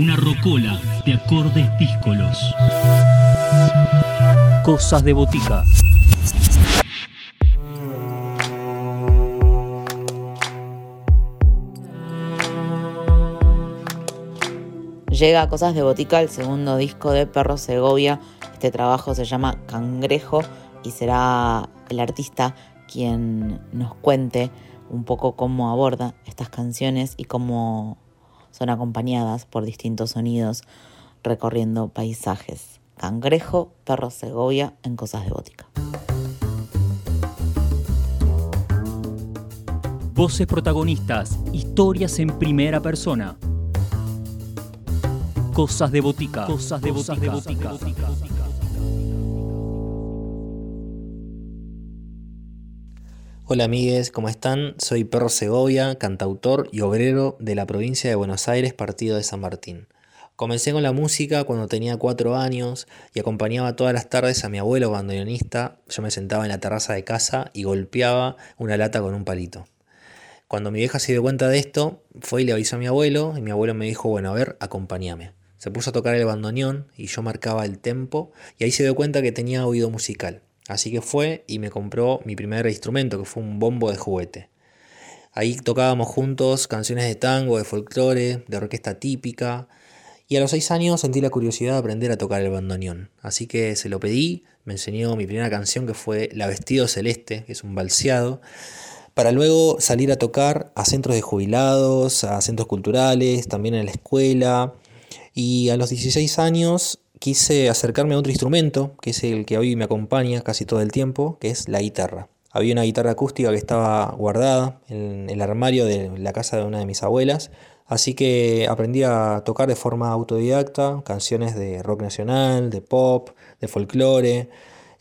Una rocola de acordes díscolos. Cosas de botica. Llega a Cosas de Botica, el segundo disco de Perro Segovia. Este trabajo se llama Cangrejo y será el artista quien nos cuente un poco cómo aborda estas canciones y cómo son acompañadas por distintos sonidos recorriendo paisajes. Cangrejo, Perro Segovia en Cosas de Botica. Voces protagonistas, historias en primera persona. Cosas de botica. Cosas de botica. Hola amigues, ¿cómo están? Soy Perro Segovia, cantautor y obrero de la provincia de Buenos Aires, partido de San Martín. Comencé con la música cuando tenía cuatro años y acompañaba todas las tardes a mi abuelo bandoneonista. Yo me sentaba en la terraza de casa y golpeaba una lata con un palito. Cuando mi vieja se dio cuenta de esto, fue y le avisó a mi abuelo y mi abuelo me dijo, bueno, a ver, acompáñame. Se puso a tocar el bandoneón y yo marcaba el tempo y ahí se dio cuenta que tenía oído musical. Así que fue y me compró mi primer instrumento, que fue un bombo de juguete. Ahí tocábamos juntos canciones de tango, de folclore, de orquesta típica. Y a los seis años sentí la curiosidad de aprender a tocar el bandoneón. Así que se lo pedí, me enseñó mi primera canción que fue La Vestido Celeste, que es un balseado, para luego salir a tocar a centros de jubilados, a centros culturales, también en la escuela. Y a los 16 años quise acercarme a otro instrumento, que es el que hoy me acompaña casi todo el tiempo, que es la guitarra. Había una guitarra acústica que estaba guardada en el armario de la casa de una de mis abuelas, así que aprendí a tocar de forma autodidacta canciones de rock nacional, de pop, de folclore.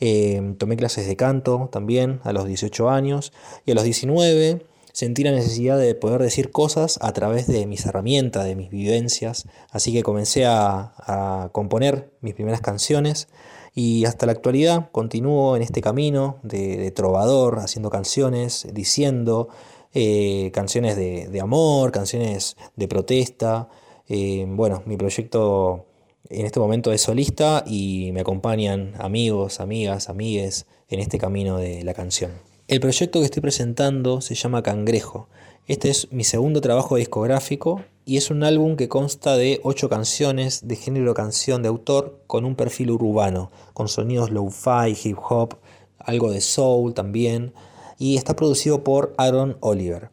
Eh, tomé clases de canto también a los 18 años y a los 19 sentí la necesidad de poder decir cosas a través de mis herramientas, de mis vivencias, así que comencé a, componer mis primeras canciones y hasta la actualidad continúo en este camino de, trovador, haciendo canciones, diciendo eh, canciones de, amor, canciones de protesta. Eh, bueno, mi proyecto en este momento es solista y me acompañan amigos, amigas, amigues en este camino de la canción. El proyecto que estoy presentando se llama Cangrejo. Este es mi segundo trabajo discográfico y es un álbum que consta de ocho canciones de género canción de autor con un perfil urbano, con sonidos lo-fi, hip hop, algo de soul también, y está producido por Aaron Oliver.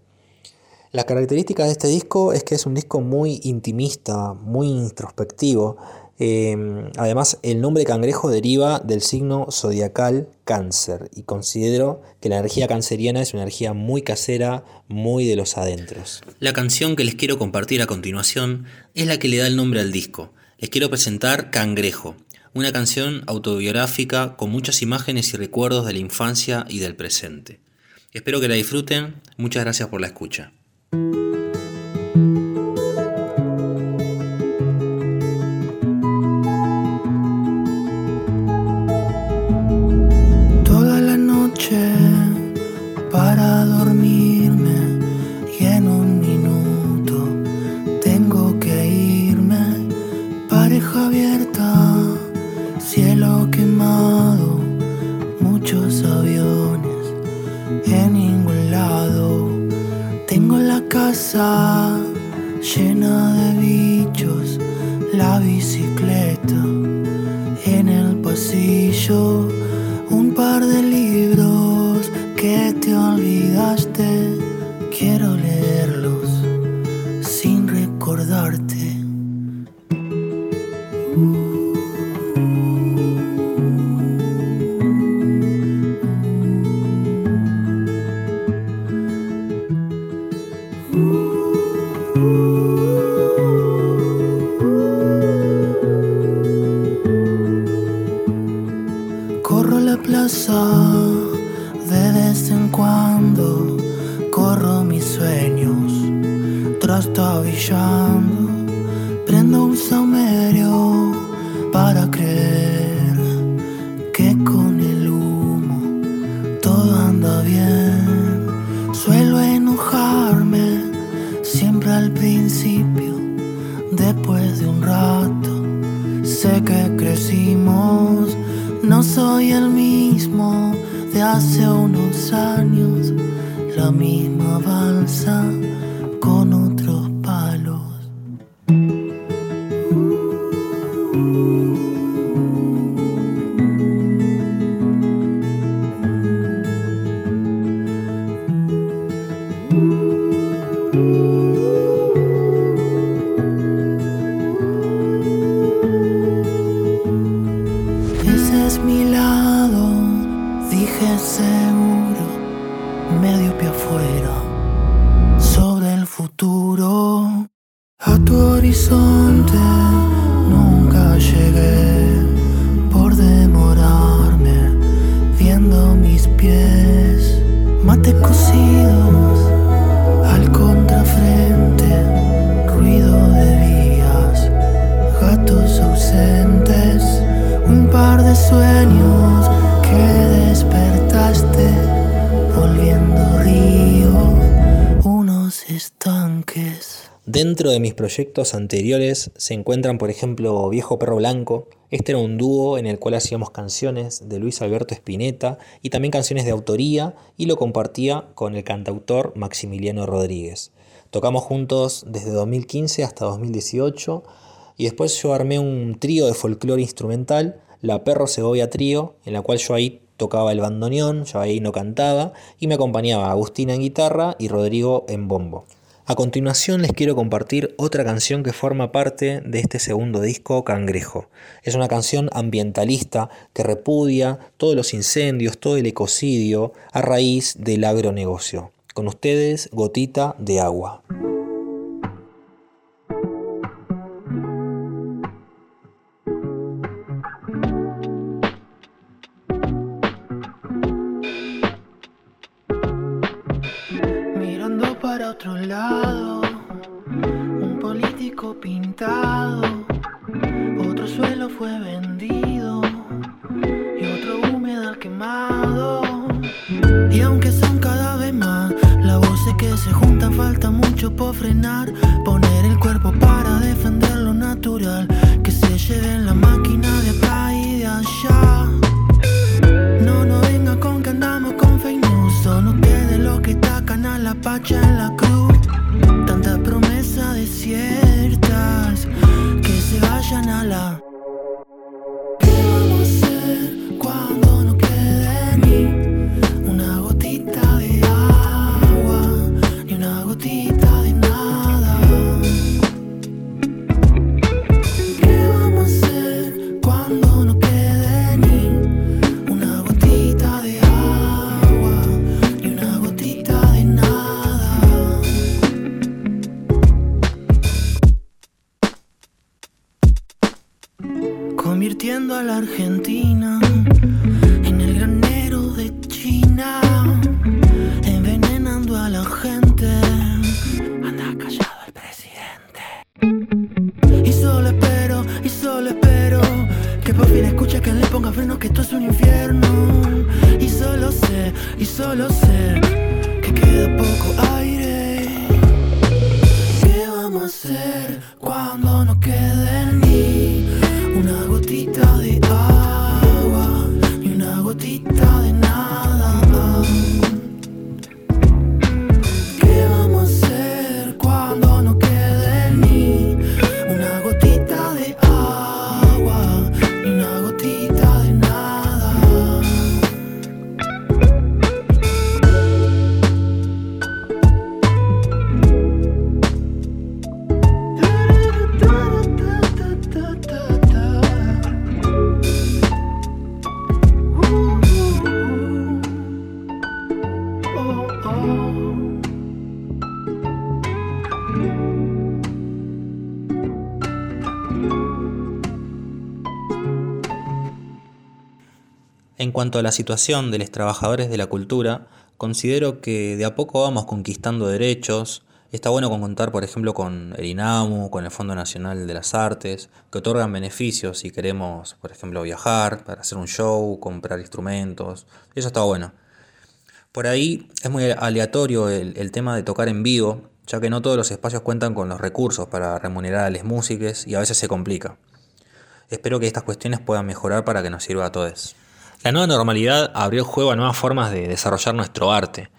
La característica de este disco es que es un disco muy intimista, muy introspectivo, Em, además, el nombre cangrejo deriva del signo zodiacal cáncer y considero que la energía canceriana es una energía muy casera, muy de los adentros. La canción que les quiero compartir a continuación es la que le da el nombre al disco. Les quiero presentar Cangrejo, una canción autobiográfica con muchas imágenes y recuerdos de la infancia y del presente. Espero que la disfruten. Muchas gracias por la escucha. Llena de bichos, la bicicleta en el pasillo, un par de libros que te olvidaste, Que crecimos, no soy el mismo de hace unos años, la misma balsa con otros dije seguro, medio pie afuera, sobre el futuro. A tu horizonte nunca llegué por demorarme, viendo mis pies, mate cocidos Dentro de mis proyectos anteriores se encuentran, por ejemplo, Viejo Perro Blanco. Este era un dúo en el cual hacíamos canciones de Luis Alberto Spinetta y también canciones de autoría y lo compartía con el cantautor Maximiliano Rodríguez. Tocamos juntos desde 2015 hasta 2018 y después yo armé un trío de folclore instrumental, la Perro Segovia Trío, en la cual yo ahí tocaba el bandoneón, yo ahí no cantaba y me acompañaba Agustina en guitarra y Rodrigo en bombo. A continuación les quiero compartir otra canción que forma parte de este segundo disco, Cangrejo. Es una canción ambientalista que repudia todos los incendios, todo el ecocidio a raíz del agronegocio. Con ustedes, Gotita de Agua. Y aunque son cada vez más las voces que se juntan, falta mucho por frenar, poner el cuerpo para defender lo natural, que se lleven la máquina de acá y de allá. No, no venga con que andamos con fake news. Son ustedes los que tacan a la pacha en la cruz. Tantas promesas desiertas que se vayan a la. Que esto es un infierno. Y solo sé, y solo sé En cuanto a la situación de los trabajadores de la cultura, considero que de a poco vamos conquistando derechos. Está bueno con contar, por ejemplo, con el INAMU, con el Fondo Nacional de las Artes, que otorgan beneficios si queremos, por ejemplo, viajar, para hacer un show, comprar instrumentos. Eso está bueno. Por ahí es muy aleatorio el, el tema de tocar en vivo. ya que no todos los espacios cuentan con los recursos para remunerar a las músicas y a veces se complica. Espero que estas cuestiones puedan mejorar para que nos sirva a todos. La nueva normalidad abrió juego a nuevas formas de desarrollar nuestro arte.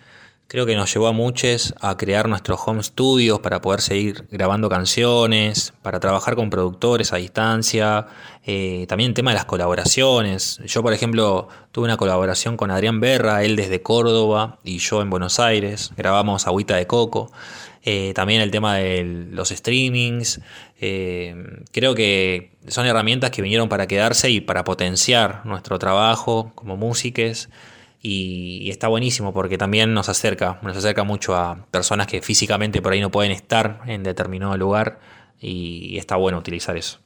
Creo que nos llevó a muchos a crear nuestros home studios para poder seguir grabando canciones, para trabajar con productores a distancia, eh, también el tema de las colaboraciones. Yo, por ejemplo, tuve una colaboración con Adrián Berra, él desde Córdoba y yo en Buenos Aires, grabamos Agüita de Coco. Eh, también el tema de los streamings. Eh, creo que son herramientas que vinieron para quedarse y para potenciar nuestro trabajo como músicos y, está buenísimo porque también nos acerca, nos acerca mucho a personas que físicamente por ahí no pueden estar en determinado lugar y está bueno utilizar eso.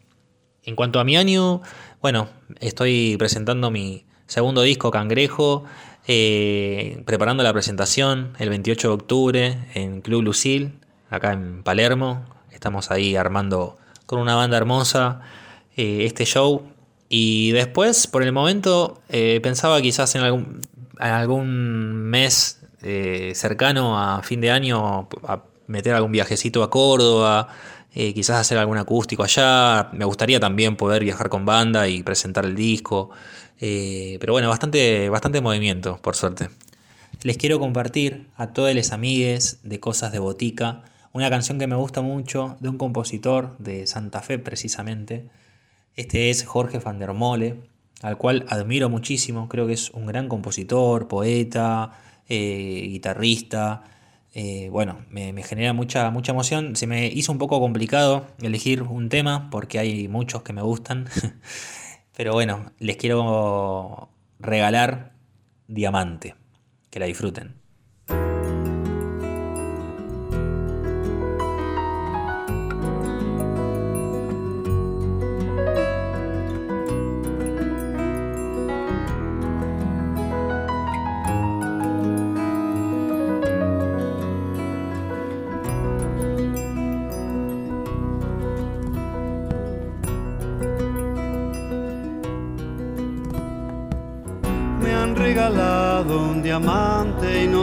En cuanto a mi año, bueno, estoy presentando mi segundo disco, Cangrejo, eh, preparando la presentación el 28 de octubre en Club Lucil, acá en Palermo. Estamos ahí armando con una banda hermosa eh, este show. Y después, por el momento, eh, pensaba quizás en algún, algún mes eh, cercano a fin de año a meter algún viajecito a Córdoba, quizás hacer algún acústico allá. Me gustaría también poder viajar con banda y presentar el disco. Pero bueno, bastante, bastante movimiento, por suerte. Les quiero compartir a todos los amigues de Cosas de Botica una canción que me gusta mucho de un compositor de Santa Fe precisamente. Este es Jorge van der Mole al cual admiro muchísimo, creo que es un gran compositor, poeta, eh, guitarrista. Eh, bueno, me, me, genera mucha, mucha emoción. Se me hizo un poco complicado elegir un tema porque hay muchos que me gustan. Pero bueno, les quiero regalar Diamante. Que la disfruten.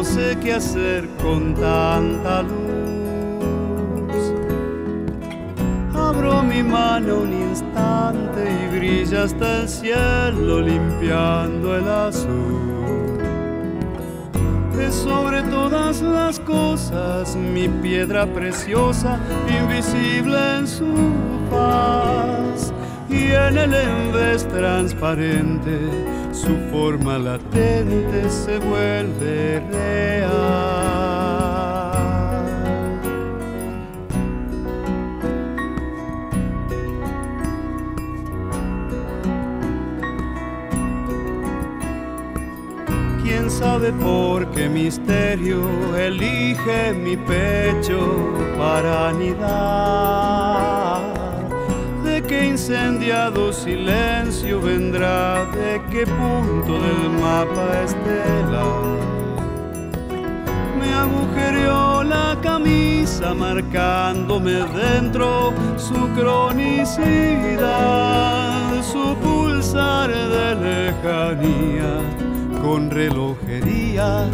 Sé qué hacer con tanta luz. Abro mi mano un instante y brilla hasta el cielo limpiando el azul. Es sobre todas las cosas mi piedra preciosa, invisible en su paz y en el envés transparente su forma latente se vuelve real. ¿Quién sabe por qué misterio elige mi pecho para anidar? Incendiado silencio vendrá, de qué punto del mapa estelar. Me agujereó la camisa marcándome dentro su cronicidad, su pulsar de lejanía con relojería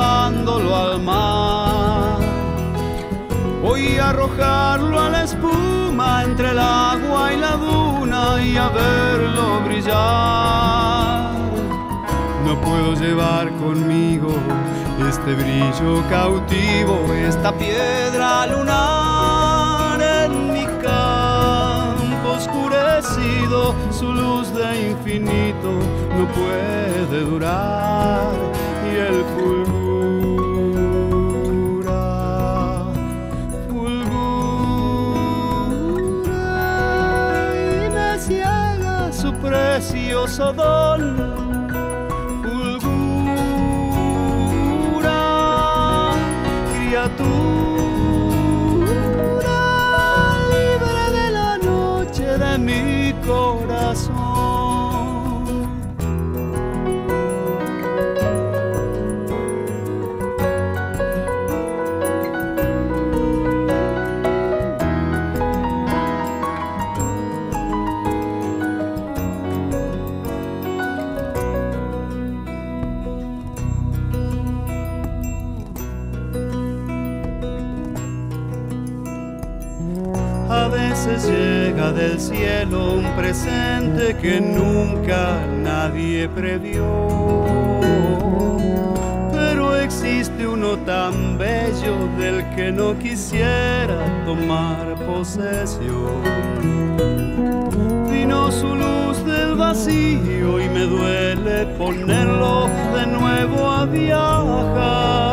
llevándolo al mar. Voy a arrojarlo a la espuma entre el agua y la duna y a verlo brillar. No puedo llevar conmigo este brillo cautivo, esta piedra lunar en mi campo oscurecido, su luz de infinito no puede durar y el fulgura, don. Fulgura, criatura libre de la noche de mi corazón. Que nunca nadie previó. Pero existe uno tan bello del que no quisiera tomar posesión. Vino su luz del vacío y me duele ponerlo de nuevo a viajar.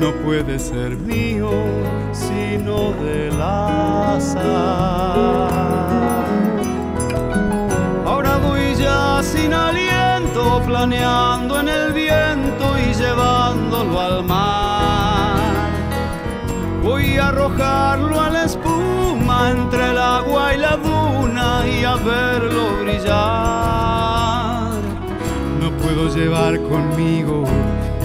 No puede ser mío, sino del azar. Ahora voy ya sin aliento, planeando en el viento y llevándolo al mar. Voy a arrojarlo a la espuma entre el agua y la duna y a verlo brillar. No puedo llevar conmigo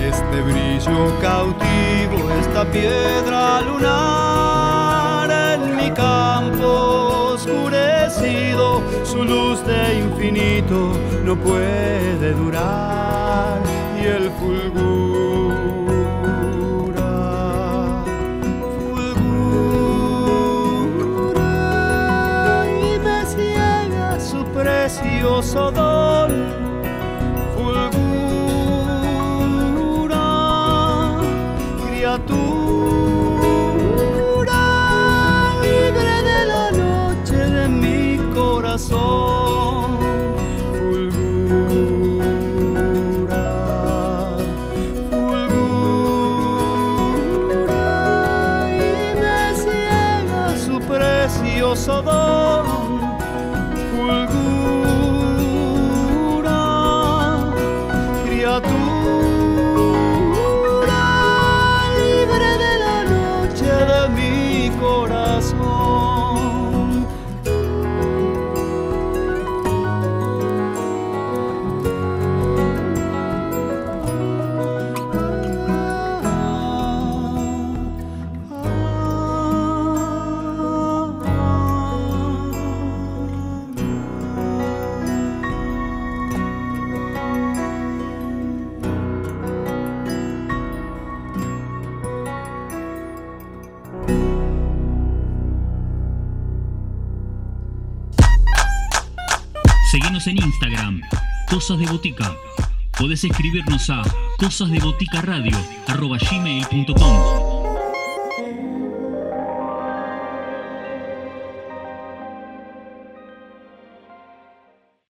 este brillo cautivo, esta piedra lunar en mi campo oscurecido, su luz de infinito no puede durar y el fulgura, oso En Instagram, Cosas de Botica. Podés escribirnos a cosasdeboticaradio.gmail.com